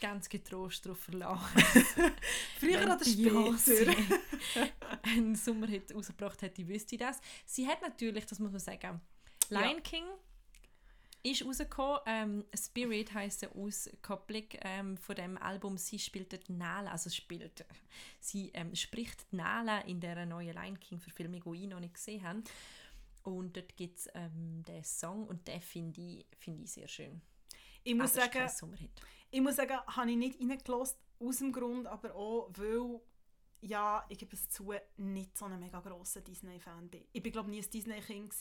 ganz getrost darauf verlassen. [LAUGHS] Früher Wenn oder später. [LAUGHS] Einen Sommerhit rausgebracht hätte, wüsste ich das. Sie hat natürlich, das muss man sagen, Lion Ja. King ist rausgekommen. Ähm, Spirit heisst eine Auskopplung ähm, von dem Album «Sie spielt Nala», also spielt, sie ähm, spricht die Nala in der neuen Lion King Verfilmung, die ich noch nicht gesehen habe. Und dort gibt es ähm, den Song und den finde ich, finde ich sehr schön. Ich muss Aber sagen, ich muss sagen, habe ich nicht reingelassen, aus dem Grund, aber auch, weil, ja, ich gebe es zu, nicht so ein mega grosser Disney-Fan bin. Ich bin, glaube nie ein Disney-Kind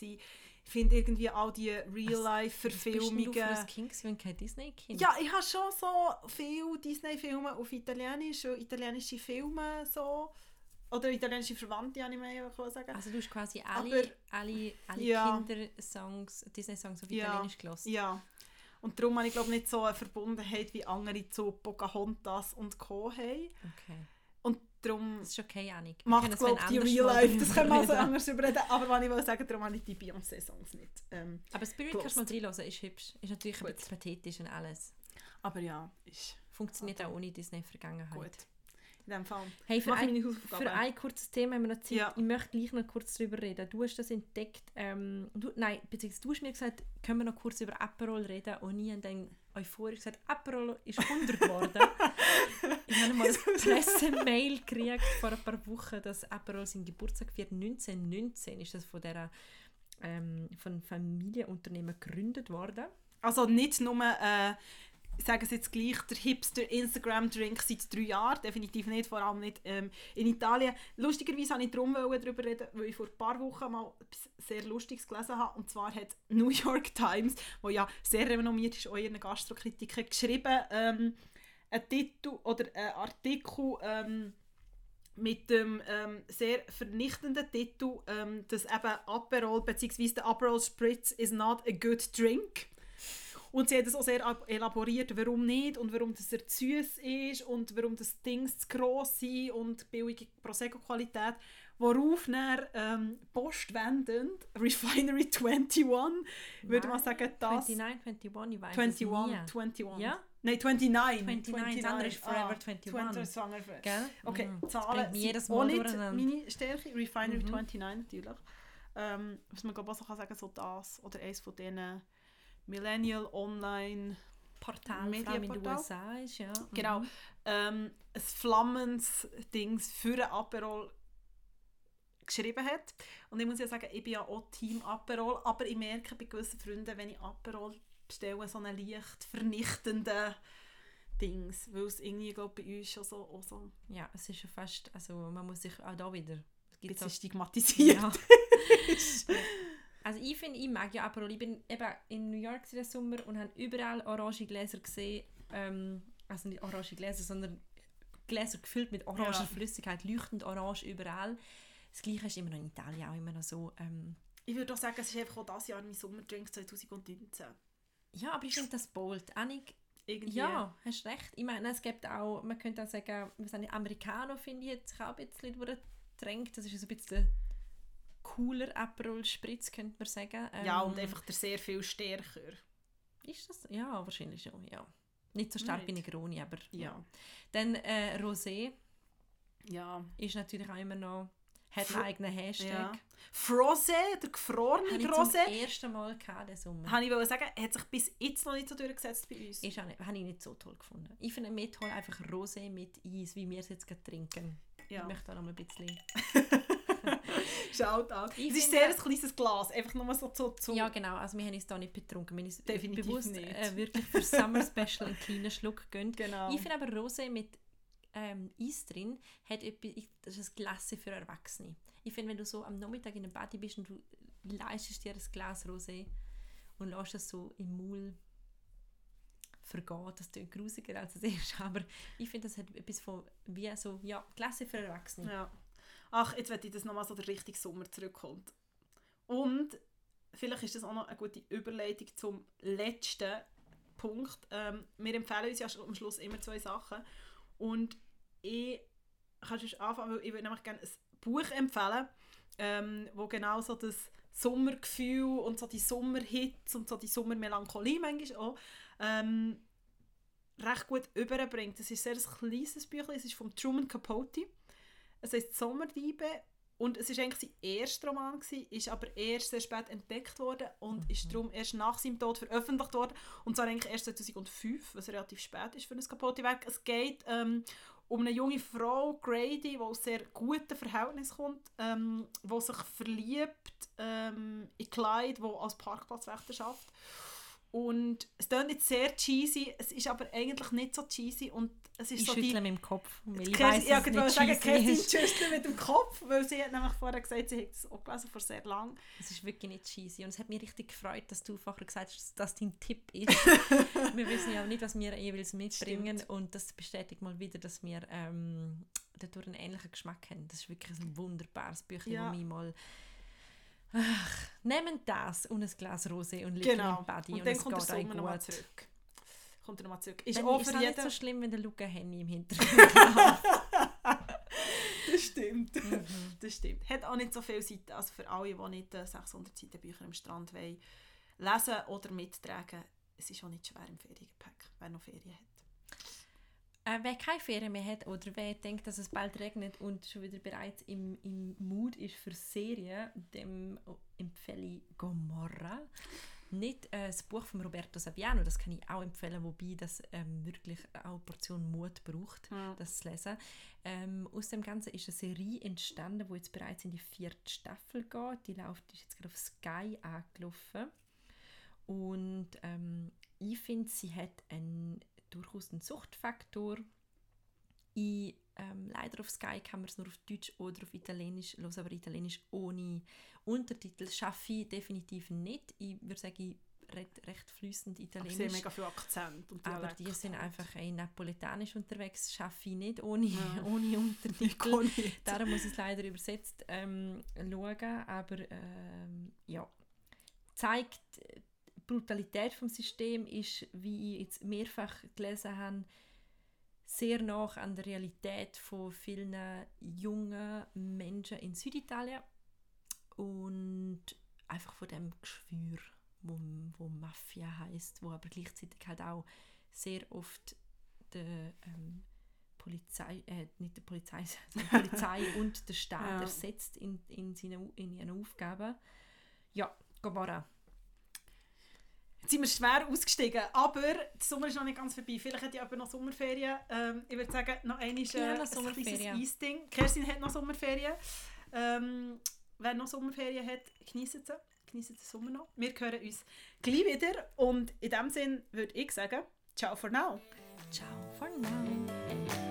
finde irgendwie all die denn du Real-Life-Verfilmungen... für ein Kind wenn kein Disney-Kind? Ja, ich habe schon so viele Disney-Filme auf Italienisch, und italienische Filme so... Oder italienische Verwandte, habe ich mehr sagen. Also du hast quasi Aber- alle, alle, alle Ja. Kindersongs, Disney-Songs auf Ja. Italienisch gelassen. Ja. Und darum habe ich glaube nicht so eine Verbundenheit wie andere zu Pocahontas und Co. haben. Okay. Darum Das ist okay. Wir macht glaube die Real Life, das können wir also anders überreden. Aber was ich will sagen, darum habe ich die Beyoncé-Songs nicht. Ähm, Aber Spirit gelost. kannst du mal reinhören, ist hübsch. Ist natürlich ein Gut. bisschen pathetisch und alles. aber ja, ist Funktioniert Okay. auch ohne Disney-Vergangenheit. gut. In dem Fall. Hey, für ein, für ein kurzes Thema haben wir noch Zeit. Ja. Ich möchte gleich noch kurz darüber reden. Du hast das entdeckt. Ähm, du, nein, beziehungsweise du hast mir gesagt, können wir noch kurz über Aperol reden. Und ich habe dann euphorisch gesagt, Aperol ist 100 geworden. ich habe mal eine [LAUGHS] Pressemail gekriegt vor ein paar Wochen, dass Aperol seinen Geburtstag feiert. 1919 ist das von dieser ähm, von Familienunternehmen gegründet worden. Also nicht nur, äh, ich sage es jetzt gleich, der hipster Instagram-Drink seit drei Jahren, definitiv nicht, vor allem nicht ähm, in Italien. Lustigerweise wollte ich darum darüber reden, weil ich vor ein paar Wochen mal etwas sehr Lustiges gelesen habe. Und zwar hat New [LAUGHS] York Times, wo ja sehr renommiert ist, ihren Gastrokritiker, geschrieben, ähm, einen Titel oder einen Artikel ähm, mit dem ähm, sehr vernichtenden Titel, ähm, dass eben Aperol bzw. der Aperol Spritz is not a good drink. Und sie hat es auch sehr ab- elaboriert, warum nicht und warum das sehr süß ist und warum das Dings zu gross sind und billige Prosecco-Qualität. Worauf dann ähm, postwendend [LAUGHS] Refinery 21, würde man sagen, das... 29, 21, ich weiß 21, es nie. 21. Ja? Nein, 29. 29, das andere ist Forever Ah, 21. 20 Swanger Forever. Gell? Okay, Mhm. Das Zahlen mich jedes sind Mal auch nicht meine Stärke. Refinery Mhm. 29 natürlich. Ähm, was man glaube ich auch so kann sagen, so das oder eines von diesen Millennial Online Portal, allem in den Medienportal. USA ist, ja. Genau. Mhm. ähm, ein flammendes Dings für ein Aperol geschrieben hat. Und ich muss ja sagen, ich bin ja auch Team Aperol, aber ich merke bei gewissen Freunden, wenn ich Aperol bestelle, so einen leicht vernichtenden Dings, weil es irgendwie, glaube bei uns schon so, auch so Ja, es ist schon fast, also man muss sich auch da wieder... Es gibt bisschen so, stigmatisiert. ja. [LAUGHS] also ich finde, ich mag ja Aperol. Ich bin eben in New York diesen Sommer und habe überall orange Gläser gesehen. Ähm, also nicht orange Gläser, sondern Gläser gefüllt mit oranger Ja. Flüssigkeit, leuchtend orange überall. Das Gleiche ist immer noch in Italien auch immer noch so. Ähm, Ich würde auch sagen, es ist einfach auch dieses Jahr mein Sommerdrink 2019. Ja, aber ich finde das bold. Annik, Irgendwie. ja, hast recht. Ich meine, es gibt auch, man könnte auch sagen, was sind die Amerikaner, finde ich, jetzt auch ein bisschen durchgedrängt. Das ist so ein bisschen cooler Aperol Spritz, könnte man sagen. Ja, und Ähm, einfach der sehr viel stärker. Ist das? Ja, wahrscheinlich schon, ja. Nicht so stark wie. Negroni, aber ja. Ja. Dann äh, Rosé Ja. ist natürlich auch immer noch, hat Fro- einen eigenen Hashtag. ja. Frosé, der gefrorene Habe ich zum Rosé, ersten Mal gehabt, den Sommer. habe ich wollte sagen, hat sich bis jetzt noch nicht so durchgesetzt bei uns. Ist auch nicht, habe ich nicht so toll gefunden. Ich finde mehr toll einfach Rosé mit Eis, wie wir es jetzt gerade trinken. Ja. Ich möchte da noch ein bisschen... [LAUGHS] [LAUGHS] Schaut an. Es ist sehr ein kleines Glas, einfach nur so zu... zu Ja, genau. Also wir haben uns da nicht betrunken. Wir haben uns Definitiv bewusst nicht. Äh, wirklich für Summer Special einen kleinen Schluck gönnt. Genau. Ich finde aber Rosé mit ähm, Eis drin hat etwas, das ist ein Glas für Erwachsene. Ich finde, wenn du so am Nachmittag in der Party bist und du leistest dir ein Glas Rosé und lässt es so im Maul vergehen, das klingt grusiger als es ist, [LAUGHS] aber ich finde, das hat etwas von, wie so, ja, Gläser für Erwachsene. Ja. Ach, jetzt werde ich das nochmal so der richtige Sommer zurückkommt. Und vielleicht ist das auch noch eine gute Überleitung zum letzten Punkt. Ähm, wir empfehlen uns ja am Schluss immer zwei Sachen. Und ich kann schon anfangen, weil ich würde nämlich gerne ein Buch empfehlen, ähm, wo genau so das Sommergefühl und so die Sommerhits und so die Sommermelancholie manchmal auch ähm, recht gut überbringt. Es ist sehr ein kleines Büchlein, es ist von Truman Capote. Es heißt Sommerdiebe und es ist eigentlich sein erster Roman gewesen, ist aber erst sehr spät entdeckt worden und ist darum erst nach seinem Tod veröffentlicht worden und zwar eigentlich erst 2005, was relativ spät ist für ein Capote-Werk. Es geht ähm, um eine junge Frau, Grady, die aus sehr guten Verhältnissen kommt, ähm, die sich verliebt ähm, in Clyde, der als Parkplatzwächter arbeitet. Und es klingt nicht sehr cheesy, es ist aber eigentlich nicht so cheesy und es ist Ich so schüttle die... mit dem Kopf, weil ich weiss, ja, ich es nicht cheesy ist. schüttelt mit dem Kopf, weil sie hat nämlich vorher gesagt, sie hat es auch gelesen vor sehr lang. Es ist wirklich nicht cheesy und es hat mich richtig gefreut, dass du vorher gesagt hast, dass das dein Tipp ist. [LAUGHS] wir wissen ja auch nicht, was wir jeweils mitbringen Stimmt. und das bestätigt mal wieder, dass wir ähm, dadurch einen ähnlichen Geschmack haben. Das ist wirklich ein wunderbares Büchlein, Ja. wo mich mal Ach, nehmen das und ein Glas Rosé und liegen Genau. im Body Und und, dann es kommt der geht euch Sommer nochmal zurück. Kommt er nochmal zurück. Ist Dann auch ist für auch nicht jeden... so schlimm, wenn der Luca Henny im Hintergrund [LAUGHS] Das stimmt. Mhm. Das stimmt. Hat auch nicht so viele Seiten. Also für alle, die nicht äh, 600 Seiten Bücher am Strand wollen, lesen oder mittragen, es ist auch nicht schwer im Feriengepäck, wer noch Ferien hat. Äh, wer keine Ferien mehr hat oder wer denkt, dass es bald regnet und schon wieder bereits im, im Mood ist für Serien, dem empfehle ich Gomorra. Nicht äh, das Buch von Roberto Saviano, das kann ich auch empfehlen, wobei das ähm, wirklich auch eine Portion Mut braucht, Ja. das zu lesen. Ähm, aus dem Ganzen ist eine Serie entstanden, wo jetzt bereits in die vierte Staffel geht. Die läuft, die ist jetzt gerade auf Sky angelaufen. Und ähm, ich finde, sie hat einen, durchaus einen Suchtfaktor. Ich, ähm, leider auf Sky kann man es nur auf Deutsch oder auf Italienisch hören, aber Italienisch ohne Untertitel schaffe ich definitiv nicht. Ich würde sagen, ich rede recht Aber Italienisch. sie haben mega viel Akzent und Aber die sind einfach in Napoletanisch unterwegs, schaffe ich nicht ohne, Ja. [LAUGHS] ohne Untertitel. nicht. Darum muss ich es leider übersetzt ähm, schauen. Aber ähm, ja, zeigt Brutalität vom System ist, wie ich jetzt mehrfach gelesen habe, sehr nach an der Realität von vielen jungen Menschen in Süditalien und einfach von dem Geschwür, wo, wo Mafia heißt, wo aber gleichzeitig halt auch sehr oft der ähm, Polizei, äh, nicht der Polizei, [LAUGHS] die Polizei [LAUGHS] und der Staat Ja. ersetzt in, in, seine, in ihren Aufgaben. Ja, Gomorra. Jetzt sind wir schwer ausgestiegen, aber der Sommer ist noch nicht ganz vorbei. Vielleicht hat ja jemand noch Sommerferien. Ähm, ich würde sagen, noch einmal äh, ein kleines Eisding. Kerstin hat noch Sommerferien. Ähm, wer noch Sommerferien hat, genießt sie. Genießt den Sommer noch. Wir hören uns gleich wieder und in dem Sinn würde ich sagen, ciao for now. Ciao for now.